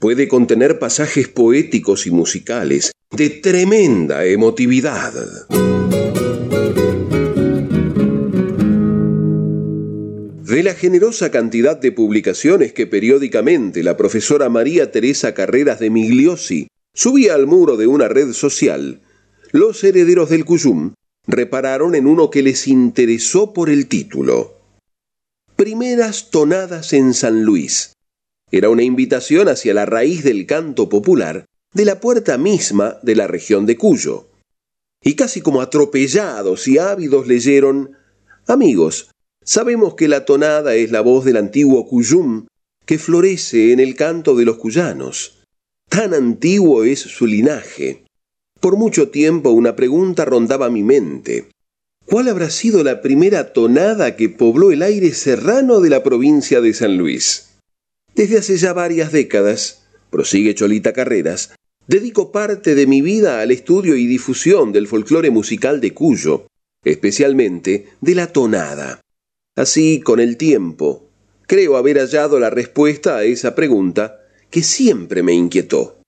puede contener pasajes poéticos y musicales de tremenda emotividad. De la generosa cantidad de publicaciones que periódicamente la profesora María Teresa Carreras de Migliosi subía al muro de una red social, los herederos del Cuyum repararon en uno que les interesó por el título. Primeras tonadas en San Luis. Era una invitación hacia la raíz del canto popular de la puerta misma de la región de Cuyo. Y casi como atropellados y ávidos leyeron, Amigos, sabemos que la tonada es la voz del antiguo Cuyum que florece en el canto de los cuyanos. Tan antiguo es su linaje por mucho tiempo una pregunta rondaba mi mente. ¿Cuál habrá sido la primera tonada que pobló el aire serrano de la provincia de San Luis? Desde hace ya varias décadas, prosigue Cholita Carreras, dedico parte de mi vida al estudio y difusión del folclore musical de Cuyo, especialmente de la tonada. Así, con el tiempo, creo haber hallado la respuesta a esa pregunta que siempre me inquietó.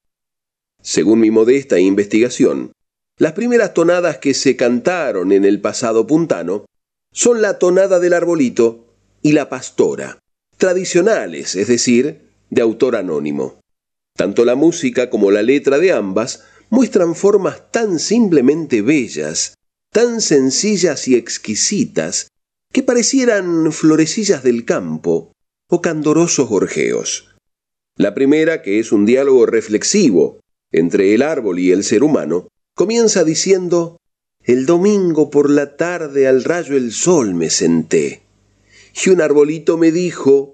Según mi modesta investigación, las primeras tonadas que se cantaron en el pasado puntano son la tonada del arbolito y la pastora, tradicionales, es decir, de autor anónimo. Tanto la música como la letra de ambas muestran formas tan simplemente bellas, tan sencillas y exquisitas, que parecieran florecillas del campo o candorosos gorjeos. La primera, que es un diálogo reflexivo entre el árbol y el ser humano, comienza diciendo, El domingo por la tarde al rayo el sol me senté, y un arbolito me dijo,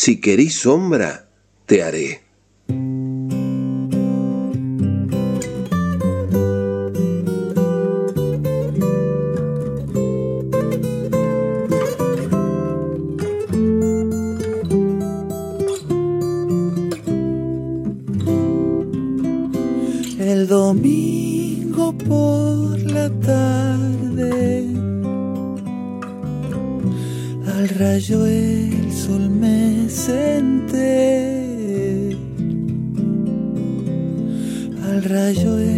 Si querís sombra, te haré. domingo por la tarde, al rayo el sol me senté, al rayo el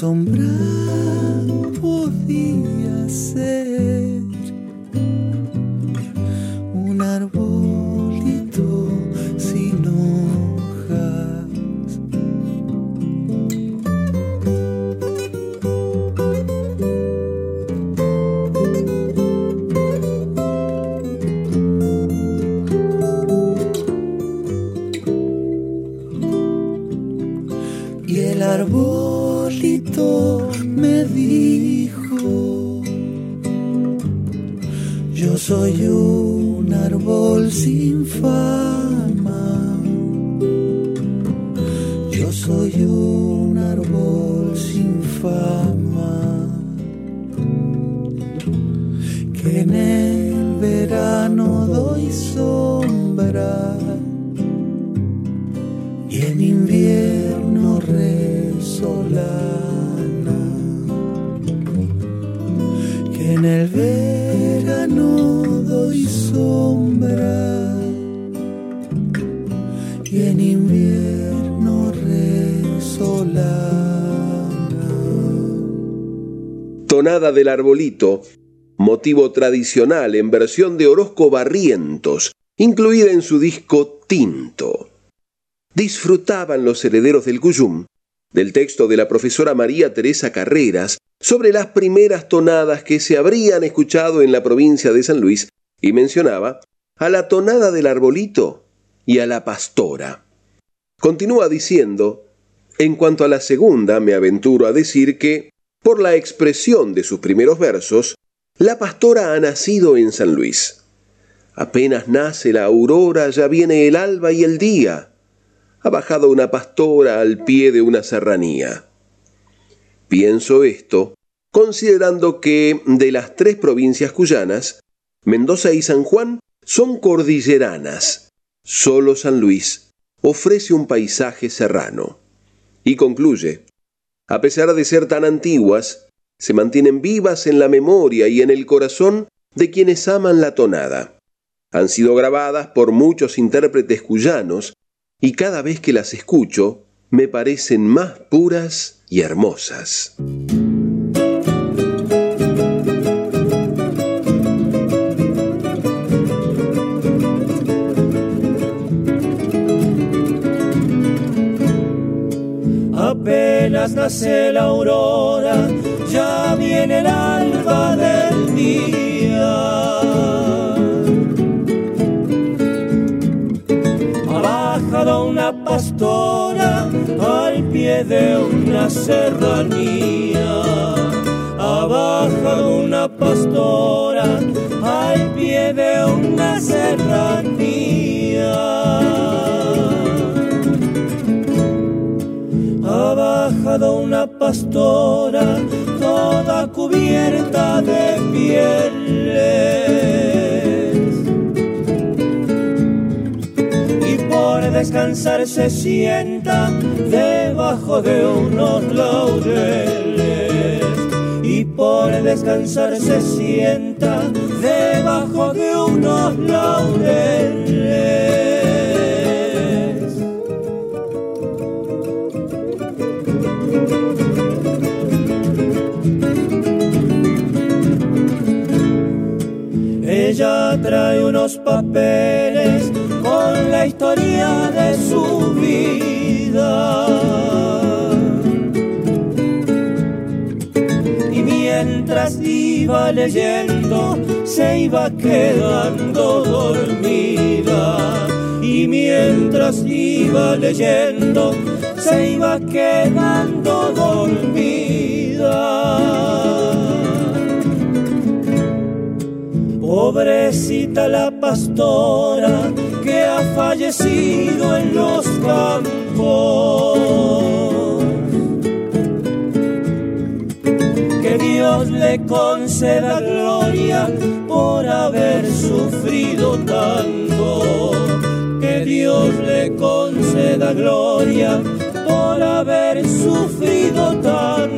dijo, Tonada del arbolito, motivo tradicional en versión de Orozco Barrientos, incluida en su disco Tinto. Disfrutaban los herederos del Cuyum del texto de la profesora María Teresa Carreras sobre las primeras tonadas que se habrían escuchado en la provincia de San Luis y mencionaba a la tonada del arbolito y a la pastora. Continúa diciendo, en cuanto a la segunda, me aventuro a decir que, por la expresión de sus primeros versos, la pastora ha nacido en San Luis. Apenas nace la aurora, ya viene el alba y el día ha bajado una pastora al pie de una serranía. Pienso esto considerando que de las tres provincias cuyanas, Mendoza y San Juan son cordilleranas. Solo San Luis ofrece un paisaje serrano. Y concluye, a pesar de ser tan antiguas, se mantienen vivas en la memoria y en el corazón de quienes aman la tonada. Han sido grabadas por muchos intérpretes cuyanos y cada vez que las escucho me parecen más puras y hermosas. Apenas nace la aurora, ya viene el alba del día una pastora al pie de una serranía. Abajo una pastora al pie de una serranía. Una pastora toda cubierta de pieles descansar se sienta debajo de unos laureles y por descansar se sienta debajo de unos laureles. Ella trae unos papeles con la historia de su vida. Y mientras iba leyendo, se iba quedando dormida. Y mientras iba leyendo, se iba quedando dormida. Pobrecita la pastora que ha fallecido en los campos. Que Dios le conceda gloria por haber sufrido tanto. Que Dios le conceda gloria por haber sufrido tanto.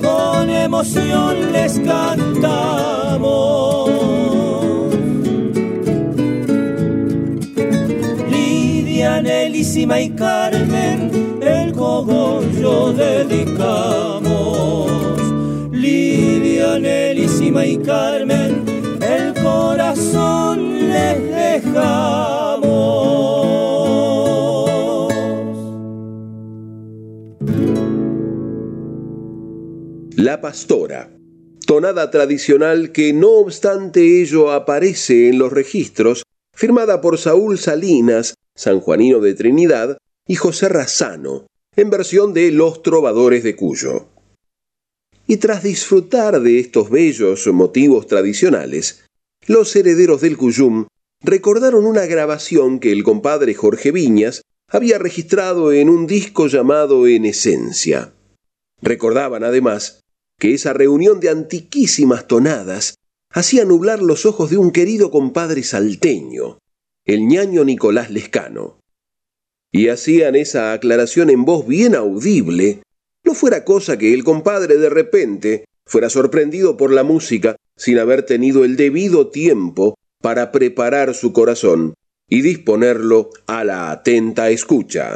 Con emoción les cantamos. Lidia, Nelísima y Carmen, el cogollo dedicamos. Lidia, Nelísima y Carmen, el corazón les dejamos. La Pastora, tonada tradicional que no obstante ello aparece en los registros, firmada por Saúl Salinas, sanjuanino de Trinidad, y José Razano, en versión de Los Trovadores de Cuyo. Y tras disfrutar de estos bellos motivos tradicionales, los herederos del Cuyum recordaron una grabación que el compadre Jorge Viñas había registrado en un disco llamado En Esencia. Recordaban además que esa reunión de antiquísimas tonadas hacía nublar los ojos de un querido compadre salteño, el ñaño Nicolás Lescano. Y hacían esa aclaración en voz bien audible, no fuera cosa que el compadre de repente fuera sorprendido por la música sin haber tenido el debido tiempo para preparar su corazón y disponerlo a la atenta escucha.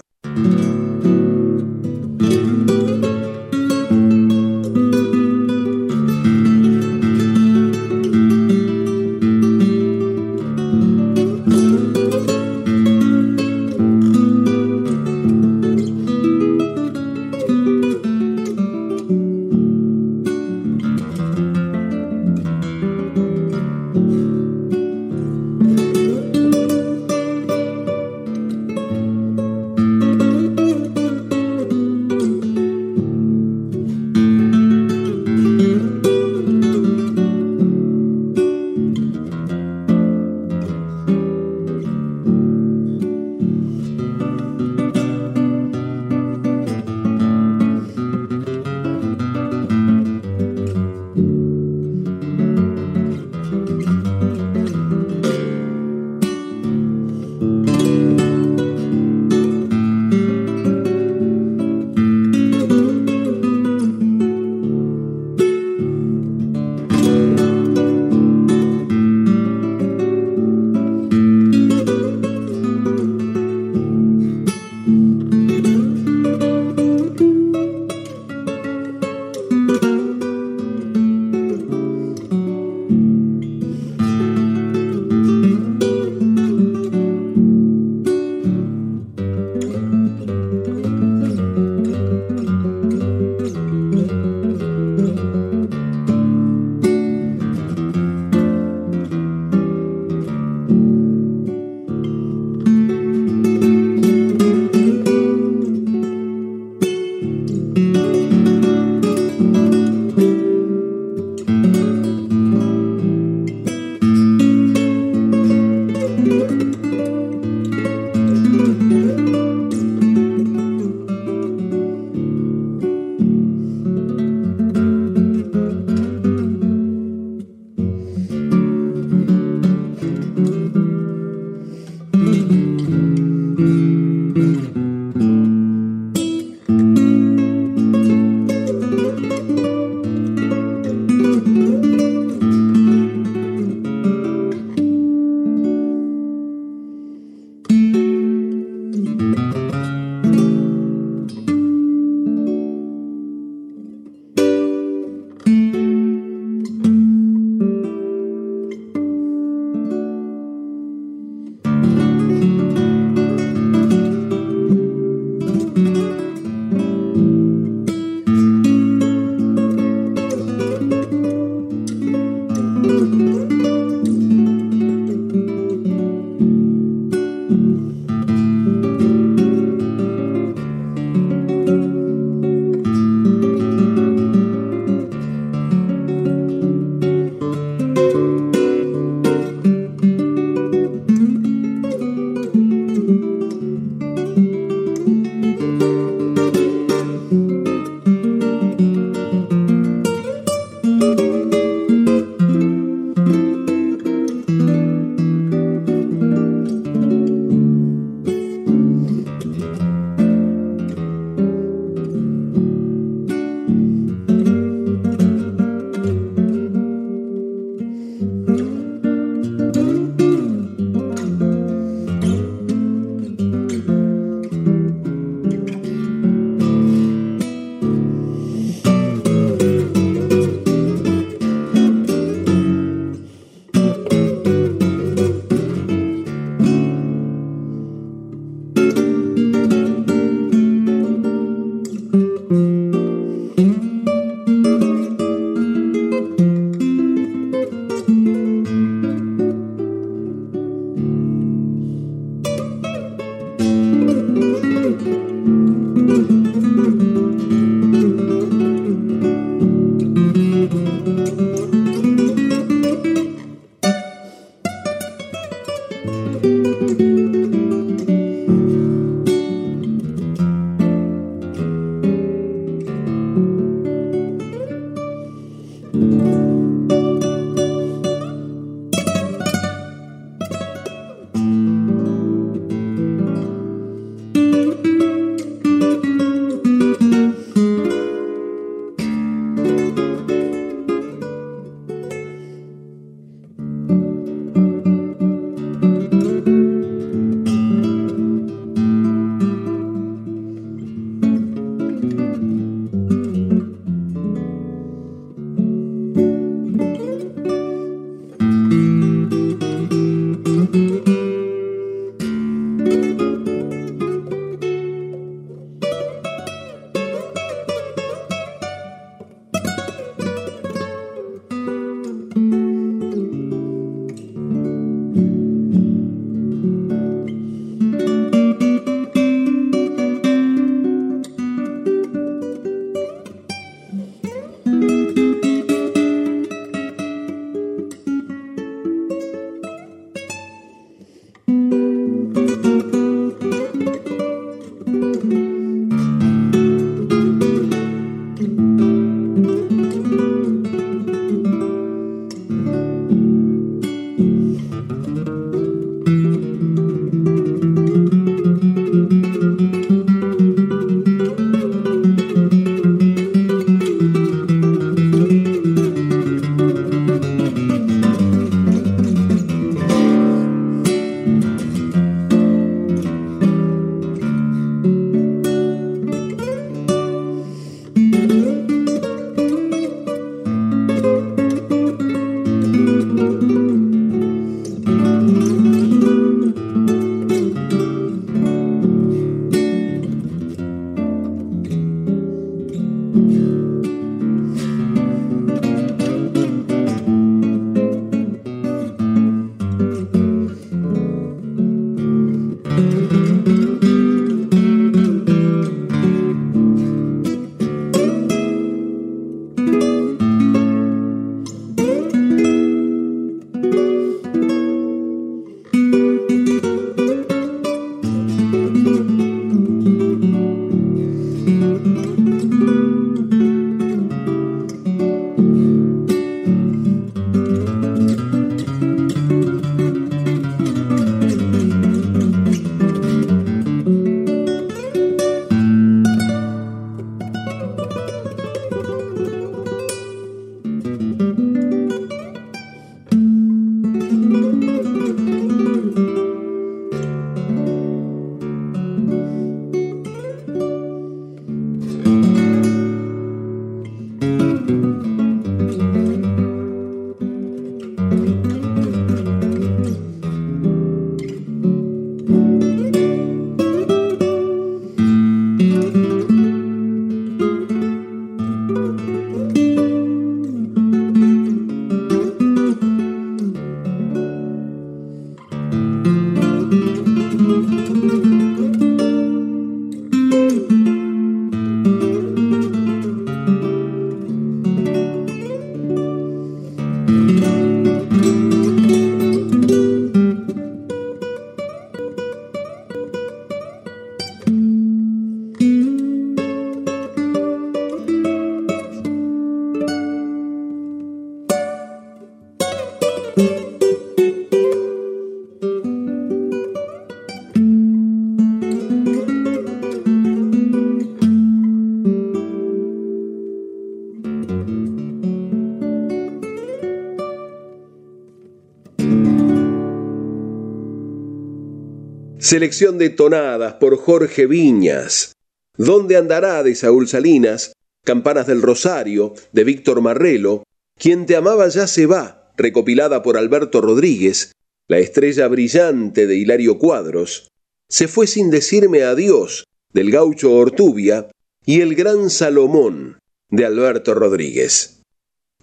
Selección de tonadas por Jorge Viñas. ¿Dónde andará de Saúl Salinas? Campanas del Rosario de Víctor Marrelo. Quien te amaba ya se va, recopilada por Alberto Rodríguez. La estrella brillante de Hilario Cuadros. Se fue sin decirme adiós del gaucho Ortubia y el gran Salomón de Alberto Rodríguez.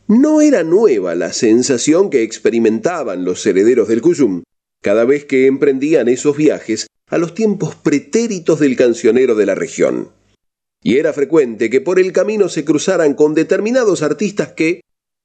No era nueva la sensación que experimentaban los herederos del Cuyum cada vez que emprendían esos viajes a los tiempos pretéritos del cancionero de la región. Y era frecuente que por el camino se cruzaran con determinados artistas que,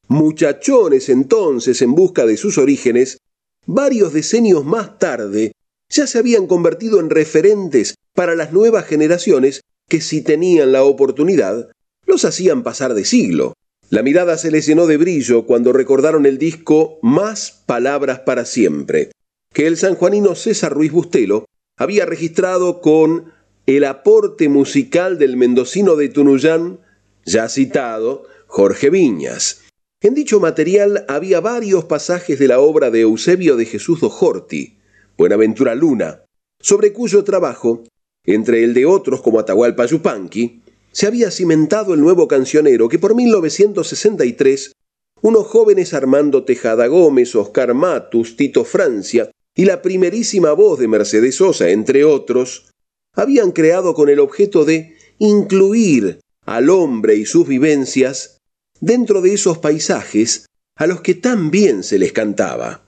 muchachones entonces en busca de sus orígenes, varios decenios más tarde ya se habían convertido en referentes para las nuevas generaciones que si tenían la oportunidad, los hacían pasar de siglo. La mirada se les llenó de brillo cuando recordaron el disco Más Palabras para Siempre, que el sanjuanino César Ruiz Bustelo había registrado con el aporte musical del mendocino de Tunuyán, ya citado, Jorge Viñas. En dicho material había varios pasajes de la obra de Eusebio de Jesús Dojorti, Buenaventura Luna, sobre cuyo trabajo, entre el de otros como Atahualpa Yupanqui, se había cimentado el nuevo cancionero que por 1963 unos jóvenes Armando Tejada Gómez, Oscar Matus, Tito Francia y la primerísima voz de Mercedes Sosa, entre otros, habían creado con el objeto de incluir al hombre y sus vivencias dentro de esos paisajes a los que tan bien se les cantaba.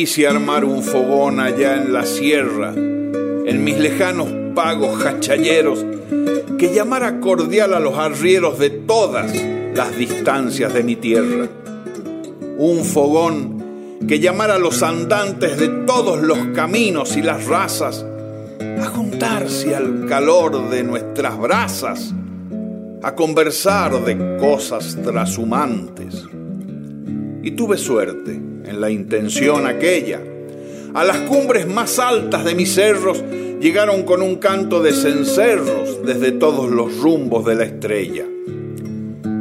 Quise armar un fogón allá en la sierra, en mis lejanos pagos hachalleros, que llamara cordial a los arrieros de todas las distancias de mi tierra. Un fogón que llamara a los andantes de todos los caminos y las razas a juntarse al calor de nuestras brasas, a conversar de cosas trashumantes. Y tuve suerte en la intención aquella. A las cumbres más altas de mis cerros llegaron con un canto de cencerros desde todos los rumbos de la estrella.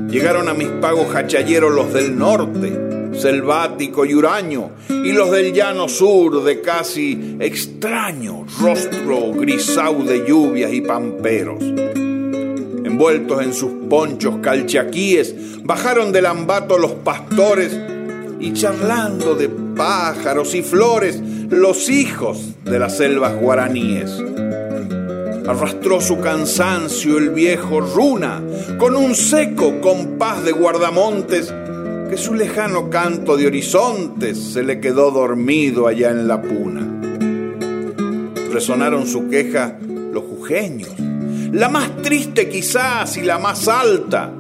Llegaron a mis pagos hachalleros los del norte, selvático y huraño, y los del llano sur de casi extraño rostro grisau de lluvias y pamperos. Envueltos en sus ponchos calchaquíes, bajaron del ambato los pastores y charlando de pájaros y flores, los hijos de las selvas guaraníes. Arrastró su cansancio el viejo Runa con un seco compás de guardamontes que su lejano canto de horizontes se le quedó dormido allá en la puna. Resonaron su queja los jujeños, la más triste quizás y la más alta,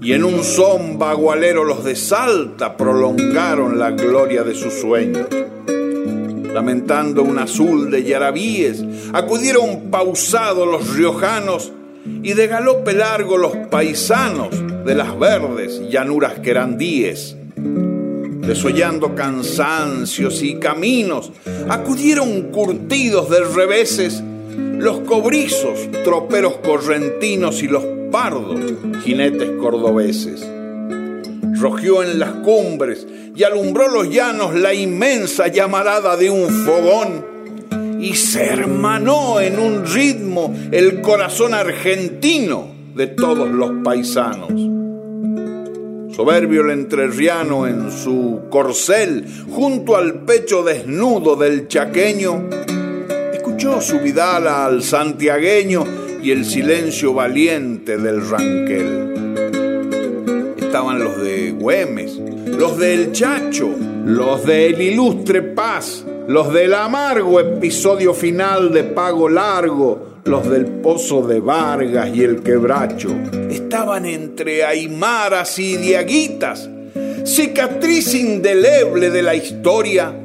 y en un son bagualero los de Salta prolongaron la gloria de sus sueños. Lamentando un azul de yarabíes, acudieron pausados los riojanos y de galope largo los paisanos de las verdes llanuras querandíes. Desollando cansancios y caminos, acudieron curtidos de reveses los cobrizos, troperos correntinos y los pardos, jinetes cordobeses. Rogió en las cumbres y alumbró los llanos la inmensa llamarada de un fogón y se hermanó en un ritmo el corazón argentino de todos los paisanos. Soberbio el entrerriano en su corcel, junto al pecho desnudo del chaqueño, su vidala al santiagueño y el silencio valiente del ranquel. Estaban los de Güemes, los del Chacho, los del Ilustre Paz, los del amargo episodio final de Pago Largo, los del Pozo de Vargas y el Quebracho. Estaban entre Aymaras y Diaguitas, cicatriz indeleble de la historia,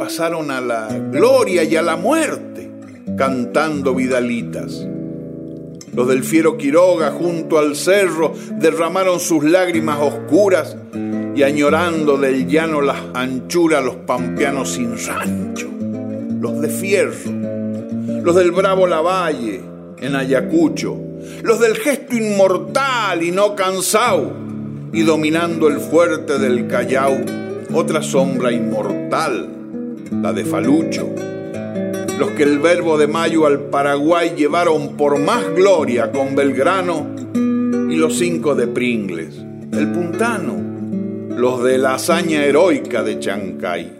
pasaron a la gloria y a la muerte cantando vidalitas. Los del fiero Quiroga junto al cerro derramaron sus lágrimas oscuras y añorando del llano las anchuras los pampeanos sin rancho. Los de Fierro, los del Bravo Lavalle en Ayacucho, los del gesto inmortal y no cansado, y dominando el fuerte del Callao, otra sombra inmortal, la de Falucho los que el verbo de Mayo al Paraguay llevaron por más gloria con Belgrano, y los cinco de Pringles, el puntano, los de la hazaña heroica de Chancay.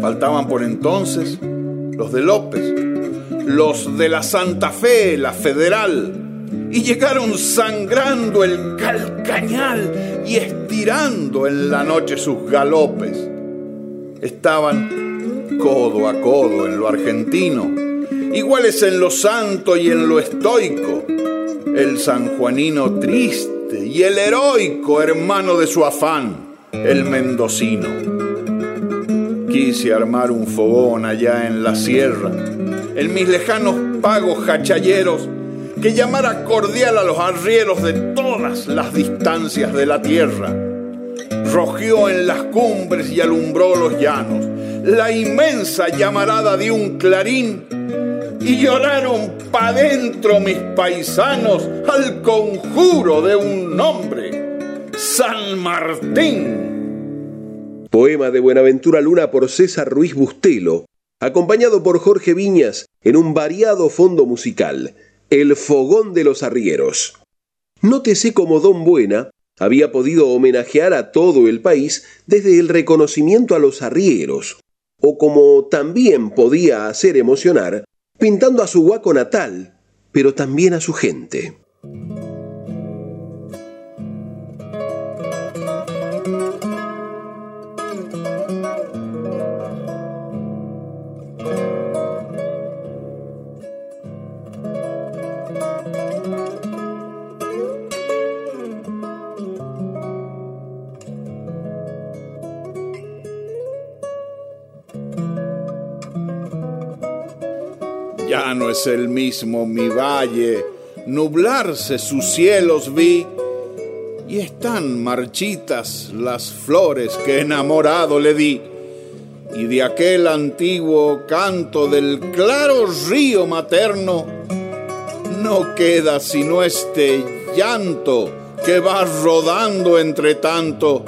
Faltaban por entonces los de López, los de la Santa Fe, la Federal, y llegaron sangrando el calcañal y estirando en la noche sus galopes. Estaban codo a codo en lo argentino, iguales en lo santo y en lo estoico, el sanjuanino triste y el heroico hermano de su afán, el mendocino. Quise armar un fogón allá en la sierra, en mis lejanos pagos hachalleros, que llamara cordial a los arrieros de todas las distancias de la tierra. Rogió en las cumbres y alumbró los llanos la inmensa llamarada de un clarín y lloraron pa' dentro mis paisanos al conjuro de un nombre, San Martín. Poema de Buenaventura Luna por César Ruiz Bustelo, acompañado por Jorge Viñas en un variado fondo musical, El Fogón de los Arrieros. Nótese cómo Don Buena había podido homenajear a todo el país desde el reconocimiento a los arrieros, o como también podía hacer emocionar, pintando a su huaco natal, pero también a su gente. Es el mismo mi valle, nublarse sus cielos vi, y están marchitas las flores que enamorado le di, y de aquel antiguo canto del claro río materno, no queda sino este llanto que va rodando entre tanto,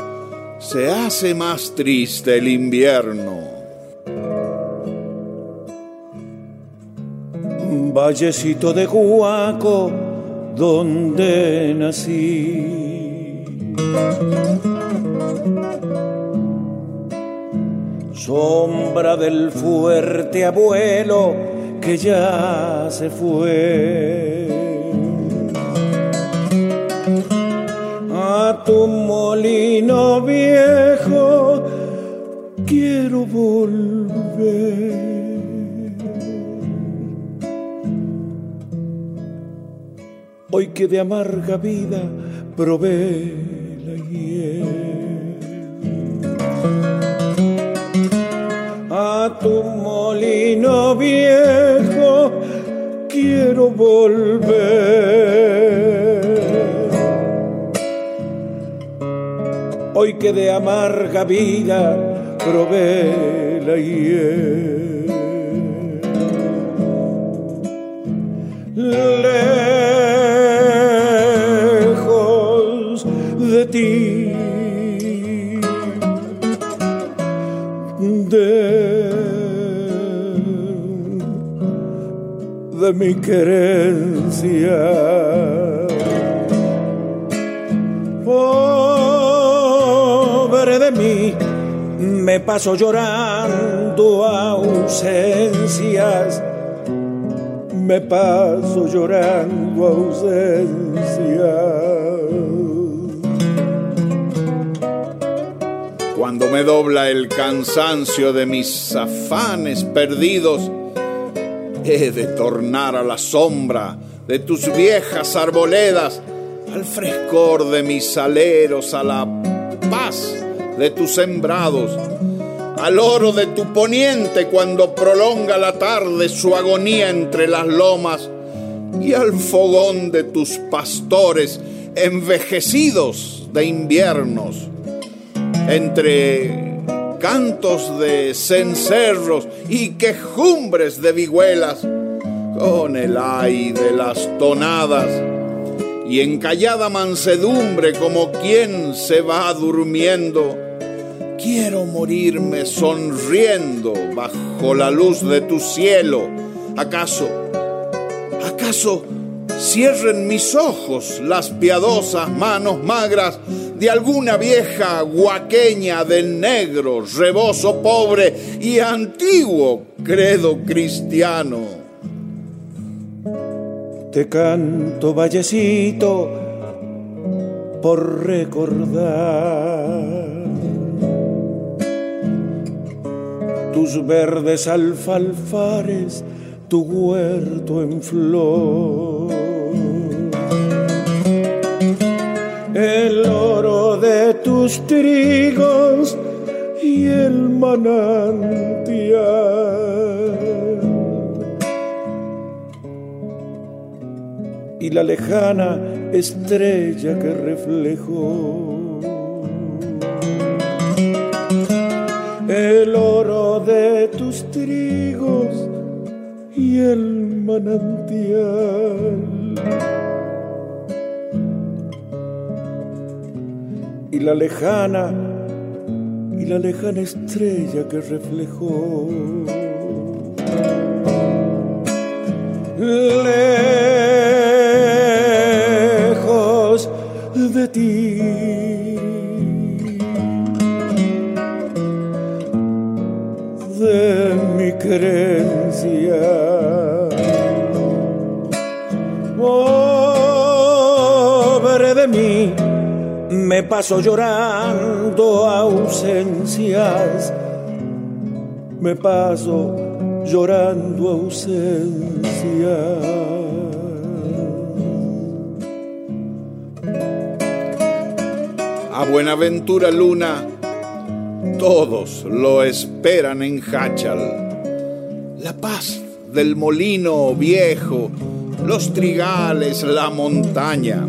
se hace más triste el invierno. Vallecito de Guaco, donde nací. Sombra del fuerte abuelo que ya se fue. A tu molino viejo quiero volver. Hoy que de amarga vida probé la hiel. A tu molino viejo quiero volver. Hoy que de amarga vida probé la hiel. Mi querencia. Pobre de mí, me paso llorando ausencias. Me paso llorando ausencias. cuando me dobla el cansancio de mis afanes perdidos, he de tornar a la sombra de tus viejas arboledas, al frescor de mis aleros, a la paz de tus sembrados, al oro de tu poniente cuando prolonga la tarde su agonía entre las lomas, y al fogón de tus pastores envejecidos de inviernos, entre cantos de cencerros y quejumbres de vihuelas, con el ay de las tonadas y en callada mansedumbre como quien se va durmiendo, quiero morirme sonriendo bajo la luz de tu cielo. ¿Acaso, acaso cierren mis ojos las piadosas manos magras de alguna vieja guaqueña de negro, rebozo pobre y antiguo credo cristiano? Te canto, vallecito, por recordar tus verdes alfalfares, tu huerto en flor. El oro de tus trigos y el manantial y la lejana estrella que reflejó. El oro de tus trigos y el manantial. La lejana, y la lejana estrella que reflejó. de ti. Me paso llorando ausencias. Me paso llorando ausencias. Buenaventura Luna, todos lo esperan en Hachal. La paz del molino viejo, los trigales, la montaña,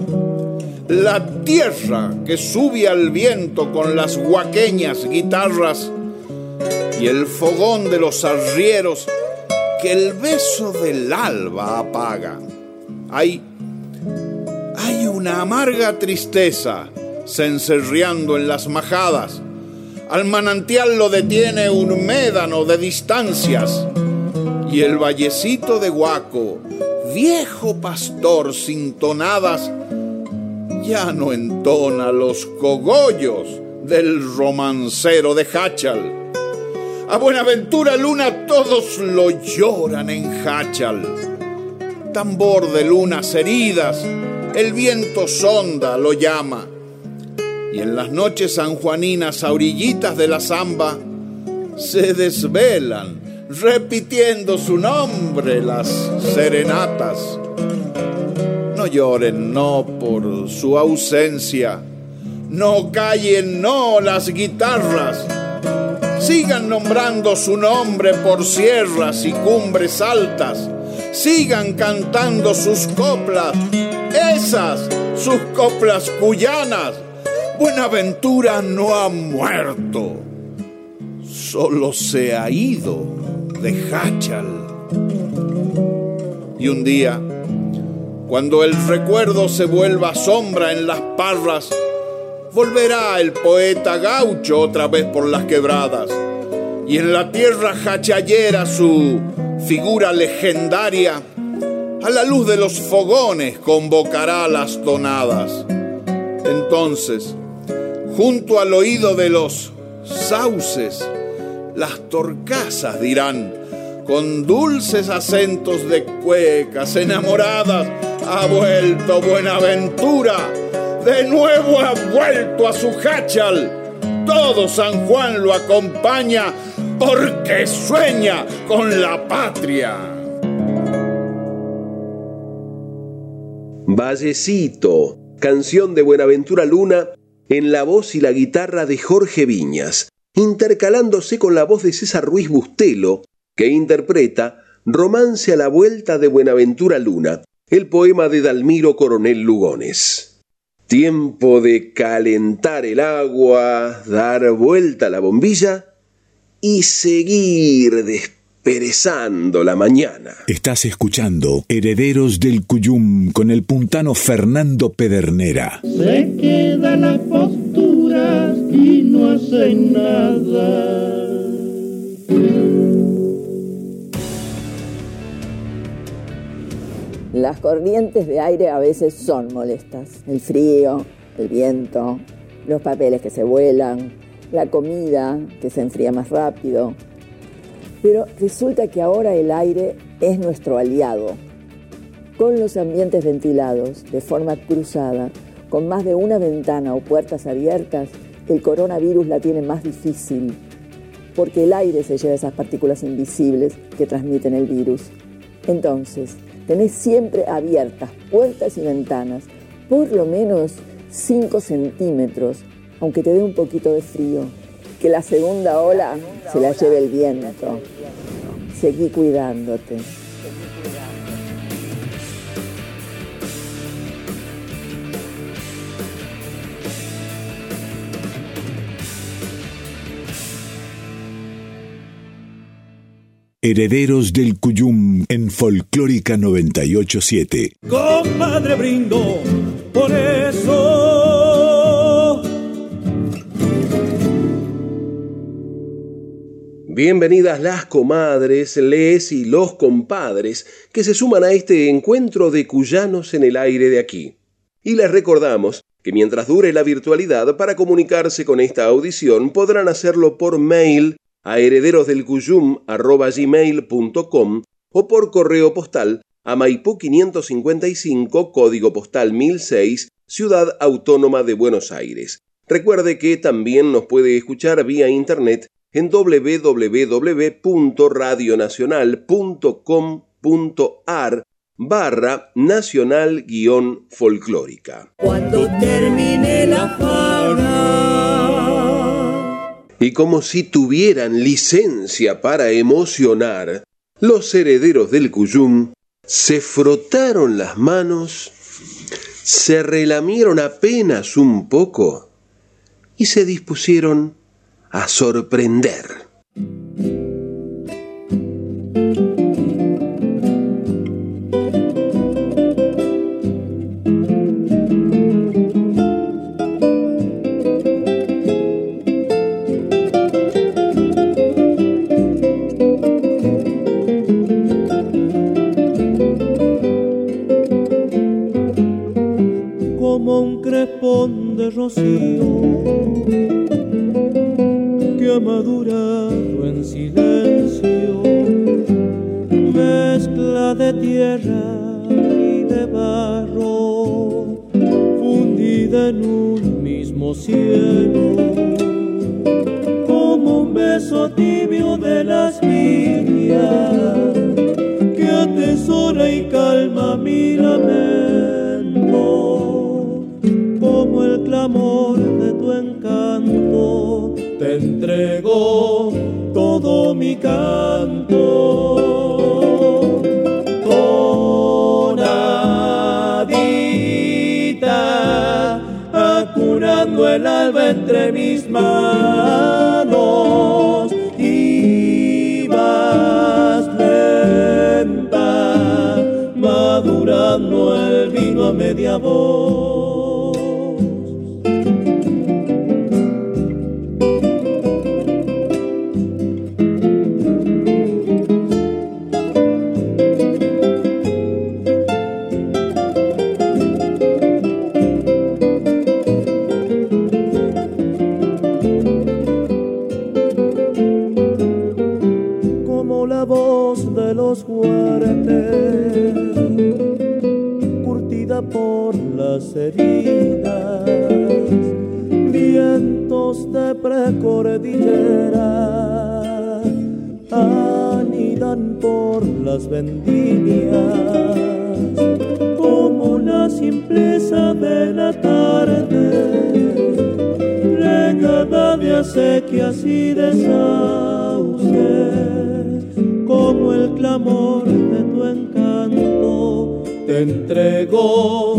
la tierra que sube al viento con las guaqueñas guitarras y el fogón de los arrieros que el beso del alba apaga. Hay, hay una amarga tristeza cencerreando en las majadas. Al manantial lo detiene un médano de distancias. Y el vallecito de Guaco, viejo pastor sin tonadas, ya no entona los cogollos del romancero de Hachal. A Buenaventura Luna todos lo lloran en Hachal. Tambor de lunas heridas, el viento sonda lo llama y en las noches sanjuaninas a orillitas de la zamba se desvelan repitiendo su nombre las serenatas. No lloren no por su ausencia, no callen no las guitarras, sigan nombrando su nombre por sierras y cumbres altas, sigan cantando sus coplas, esas sus coplas cuyanas. Buenaventura no ha muerto, solo se ha ido de Hachal. Y un día, cuando el recuerdo se vuelva sombra en las parras, volverá el poeta gaucho otra vez por las quebradas, y en la tierra hachallera su figura legendaria, a la luz de los fogones convocará las tonadas. Entonces, junto al oído de los sauces, las torcasas dirán, con dulces acentos de cuecas enamoradas, ha vuelto Buenaventura, de nuevo ha vuelto a su hachal. Todo San Juan lo acompaña porque sueña con la patria. Vallecito, canción de Buenaventura Luna en la voz y la guitarra de Jorge Viñas, intercalándose con la voz de César Ruiz Bustelo, que interpreta Romance a la Vuelta de Buenaventura Luna, el poema de Dalmiro Coronel Lugones. Tiempo de calentar el agua, dar vuelta a la bombilla y seguir desperezando la mañana. Estás escuchando Herederos del Cuyum con el puntano Fernando Pedernera. Se quedan las posturas y no hacen nada. Las corrientes de aire a veces son molestas. El frío, el viento, los papeles que se vuelan, la comida que se enfría más rápido. Pero resulta que ahora el aire es nuestro aliado. Con los ambientes ventilados de forma cruzada, con más de una ventana o puertas abiertas, el coronavirus la tiene más difícil, porque el aire se lleva esas partículas invisibles que transmiten el virus. Entonces, tenés siempre abiertas puertas y ventanas, por lo menos 5 centímetros, aunque te dé un poquito de frío. Que la segunda ola se la lleve el viento. Seguí cuidándote. Herederos del Cuyum en Folclórica 987. Compadre brindo por eso. Bienvenidas las comadres, les y los compadres que se suman a este encuentro de cuyanos en el aire de aquí. Y les recordamos que mientras dure la virtualidad, para comunicarse con esta audición podrán hacerlo por mail a herederosdelcuyum.com o por correo postal a Maipú 555, código postal 1006, Ciudad Autónoma de Buenos Aires. Recuerde que también nos puede escuchar vía internet en www.radionacional.com.ar barra nacional guion folclórica. Cuando termine la fauna. Y como si tuvieran licencia para emocionar, los herederos del Cuyum se frotaron las manos, se relamieron apenas un poco y se dispusieron a sorprender. Que ha madurado en silencio, mezcla de tierra y de barro, fundida en un mismo cielo, como un beso tibio de las líneas que atesora y calma mi te entrego todo mi canto. Tonadita, acurando el alba entre mis manos, y vas lenta, madurando el vino a media voz. Vientos de precordillera, anidan por las vendimias, como la simpleza de la tarde regada de acequias y de sauces, como el clamor de tu encanto, te entrego todo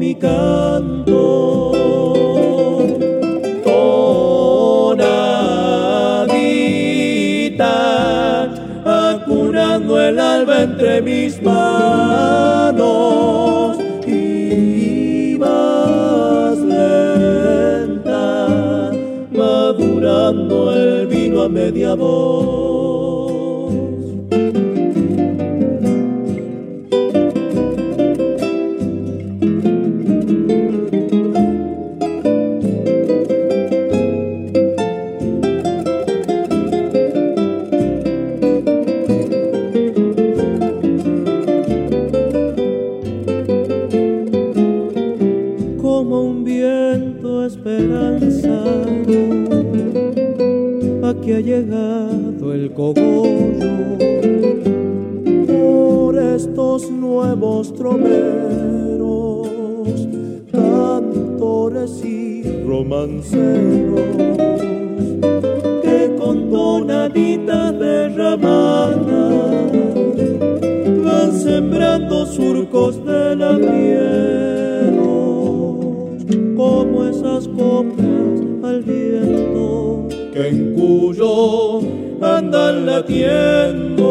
mi canto. Tonadita, acurando el alba entre mis manos. Y vas lenta, madurando el vino a media voz. Llegado el cogollo por estos nuevos tromeros, cantores y romanceros que con tonaditas derramadas van sembrando surcos de la piel Andan latiendo.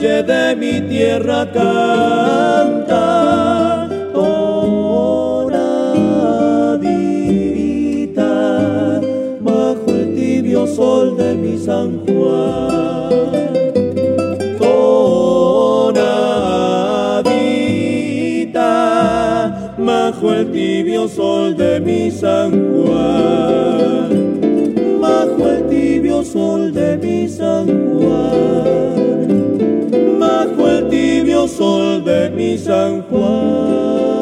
De mi tierra canta. Doradita, bajo el tibio sol de mi San Juan. Bajo el tibio sol de mi San Juan, bajo el tibio sol de mi San Juan, bajo el tibio sol de mi San Juan.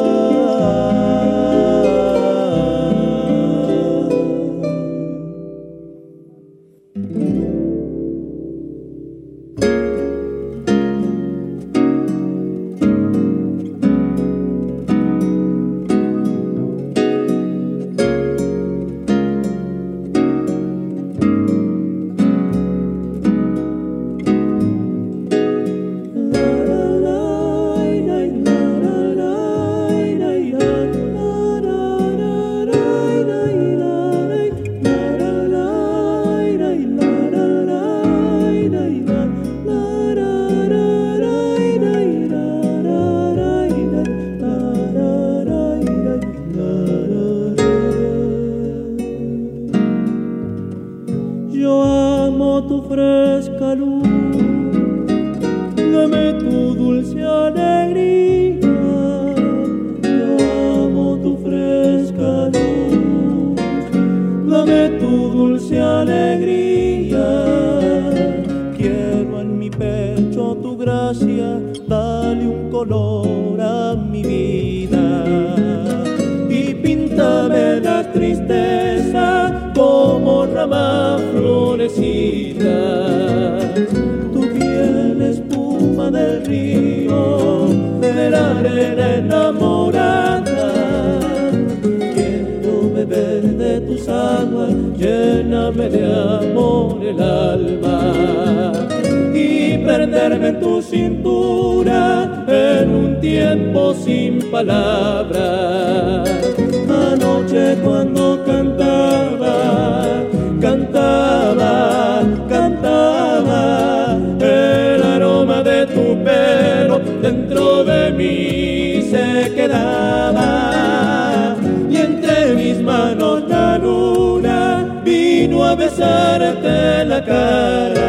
besarte la cara.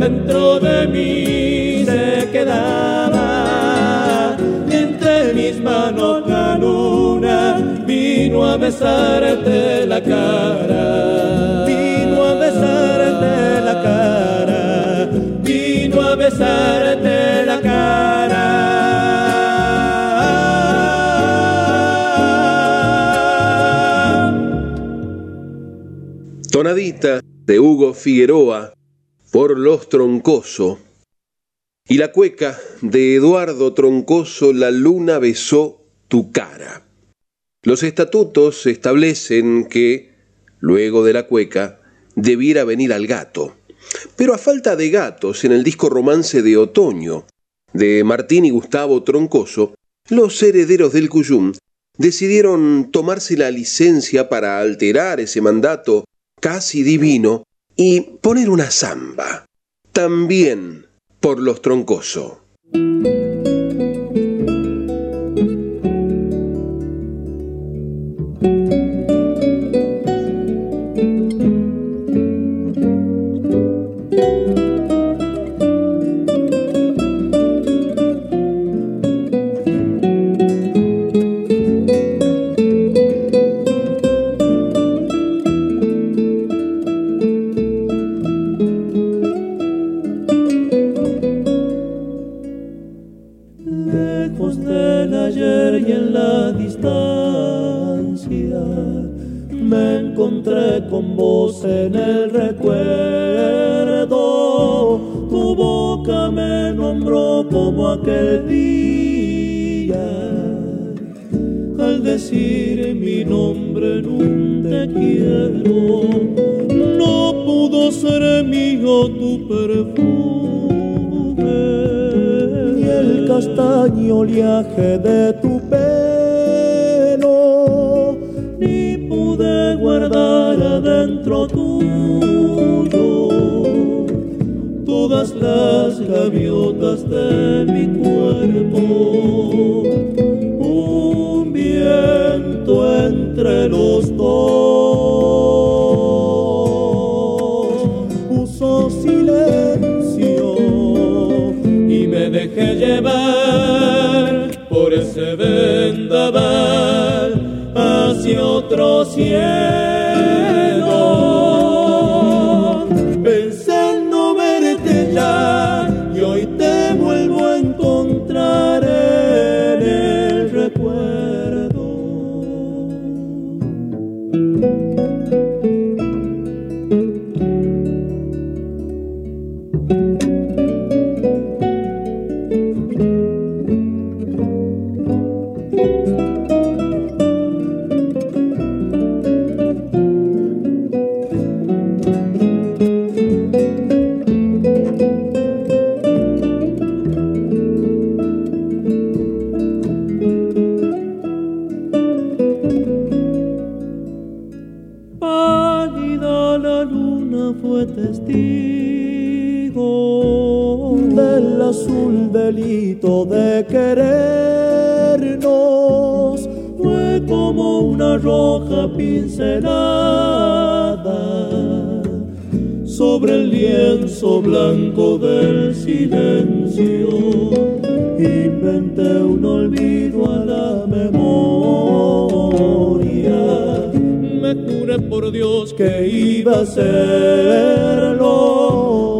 Dentro de mí se quedaba. Y entre mis manos la luna vino a besarte la cara, vino a besarte la cara, vino a besarte la cara. Tonadita de Hugo Figueroa por Los Troncoso y la cueca de Eduardo Troncoso La luna besó tu cara. Los estatutos establecen que, luego de la cueca, debiera venir al gato. Pero a falta de gatos en el disco Romance de Otoño de Martín y Gustavo Troncoso, los herederos del Cuyum decidieron tomarse la licencia para alterar ese mandato casi divino y poner una zamba, también por los troncoso. Mi nombre en un te quiero, no pudo ser mío tu perfume. Y el castaño oleaje de tu pelo, ni pude guardar adentro tuyo todas las gaviotas de mi cuerpo. Un entre los dos puso silencio y me dejé llevar por ese vendaval hacia otro cielo. Inventé un olvido a la memoria me juré por Dios que iba a hacerlo.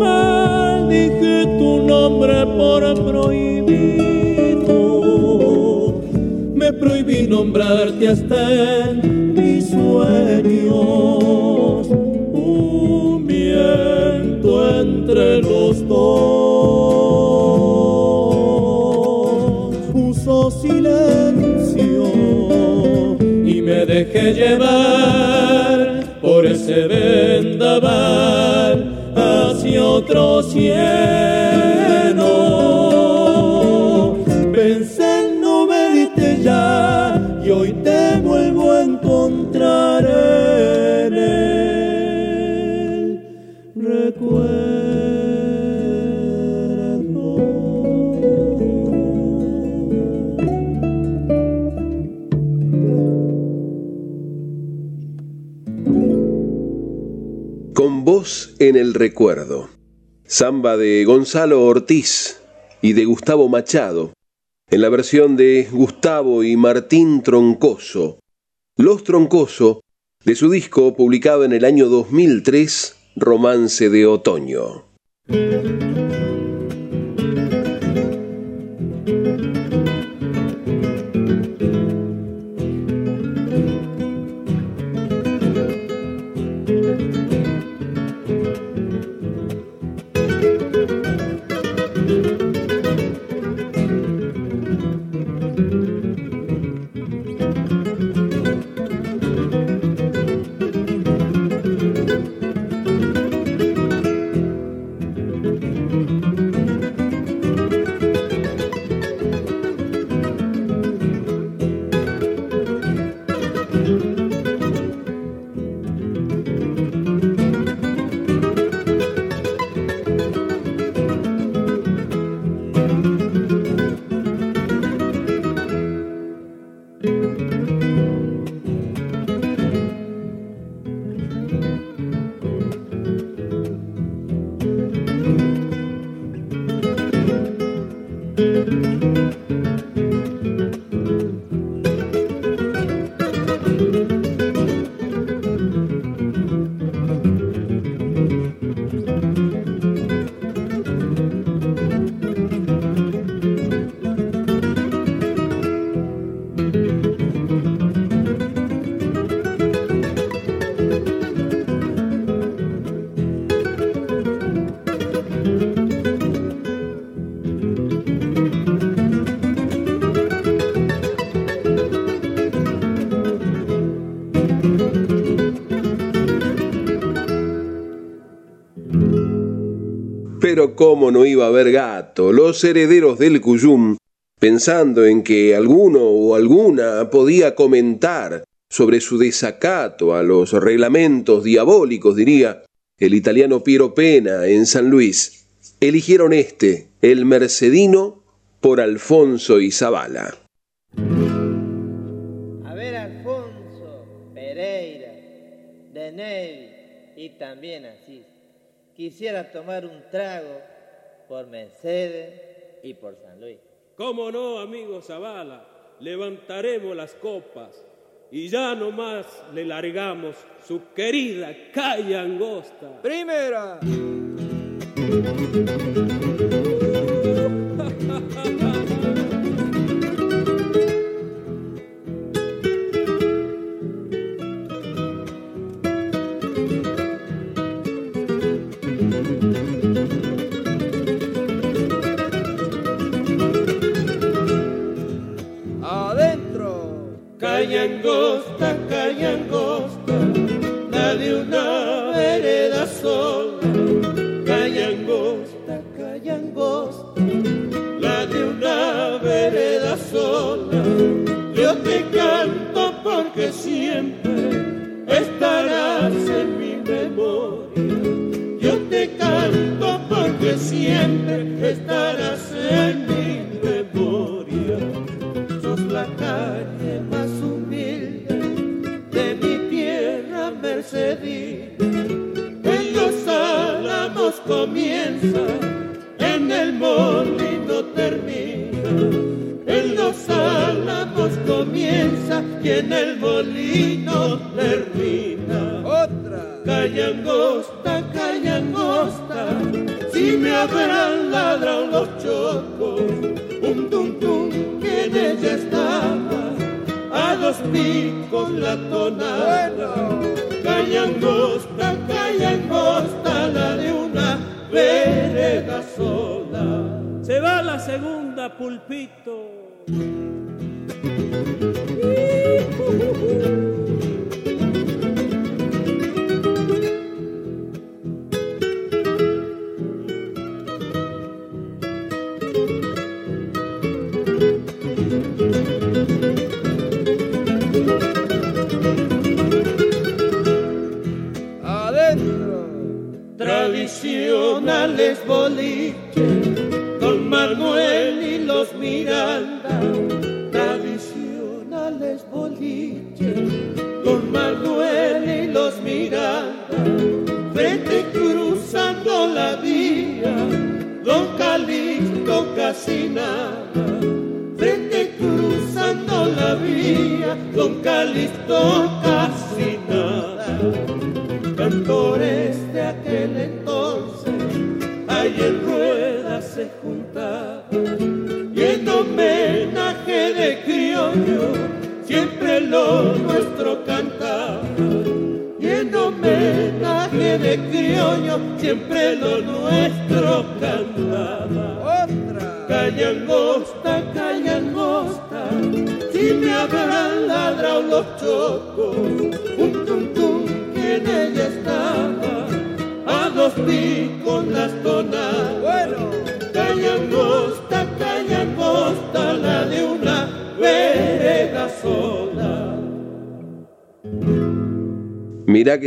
Maldije tu nombre por prohibido. Me prohibí nombrarte hasta en mis sueños. Un viento entre los dos dejé llevar por ese vendaval hacia otro cielo. En el recuerdo. Samba de Gonzalo Ortiz y de Gustavo Machado, en la versión de Gustavo y Martín Troncoso. Los Troncoso, de su disco publicado en el año 2003, Romance de Otoño. Pero cómo no iba a haber gato, los herederos del Cuyum, pensando en que alguno o alguna podía comentar sobre su desacato a los reglamentos diabólicos, diría el italiano Piero Pena en San Luis, eligieron este, el Mercedino, por Alfonso y Zavala. A ver, Alfonso, Pereira, de Nevi y también así. Quisiera tomar un trago por Mercedes y por San Luis. ¿Cómo no, amigo Zavala? Levantaremos las copas y ya nomás le largamos su querida calle angosta. Primera.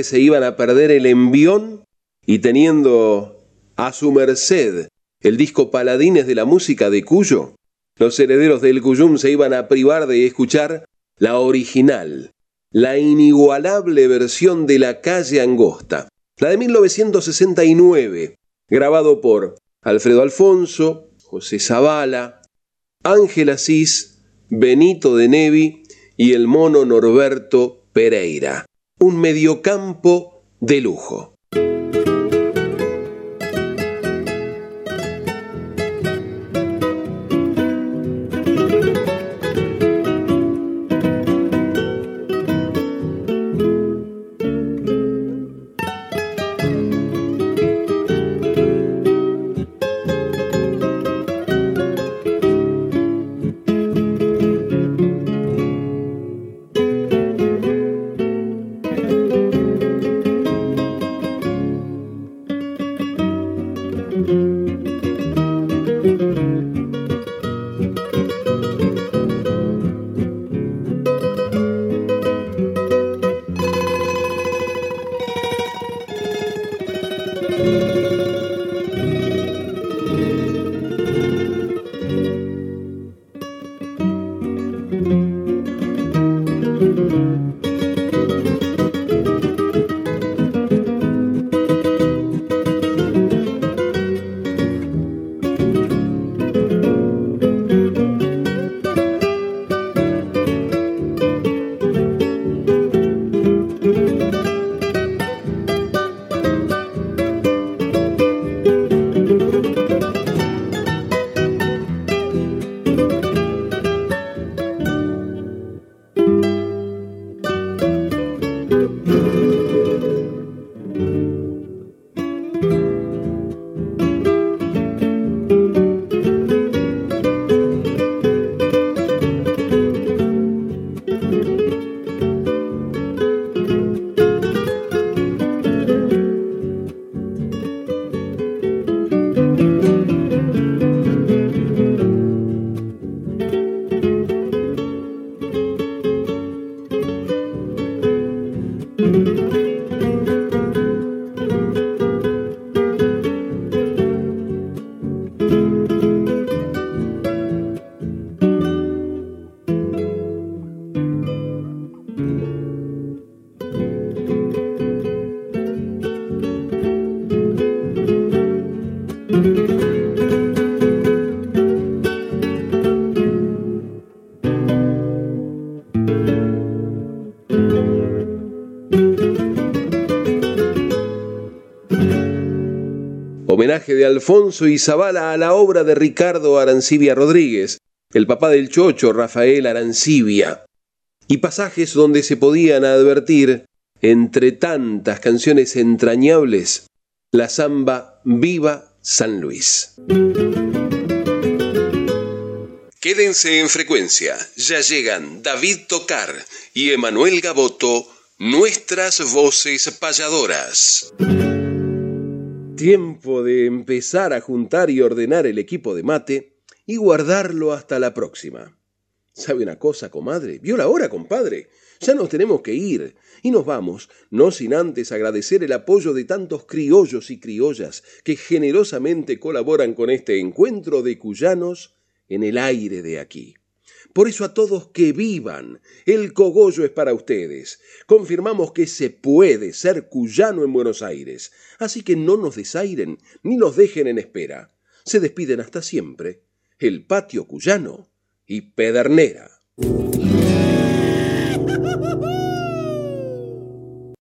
se iban a perder el envión y teniendo a su merced el disco Paladines de la música de Cuyo, los herederos del Cuyum se iban a privar de escuchar la original, la inigualable versión de La calle angosta, la de 1969, grabado por Alfredo Alfonso, José Zavala, Ángel Asís, Benito de Nevi y el mono Norberto Pereira un mediocampo de lujo. De Alfonso y Zavala a la obra de Ricardo Arancibia Rodríguez, el papá del chocho Rafael Arancibia, y pasajes donde se podían advertir, entre tantas canciones entrañables, la samba Viva San Luis. Quédense en frecuencia, ya llegan David Tocar y Emanuel Gaboto, nuestras voces payadoras. Tiempo de empezar a juntar y ordenar el equipo de mate y guardarlo hasta la próxima. ¿Sabe una cosa, comadre? ¿Vio la hora, compadre? Ya nos tenemos que ir. Y nos vamos, no sin antes agradecer el apoyo de tantos criollos y criollas que generosamente colaboran con este encuentro de cuyanos en el aire de aquí. Por eso a todos que vivan, el cogollo es para ustedes. Confirmamos que se puede ser cuyano en Buenos Aires, así que no nos desairen ni nos dejen en espera. Se despiden hasta siempre el patio cuyano y Pedernera.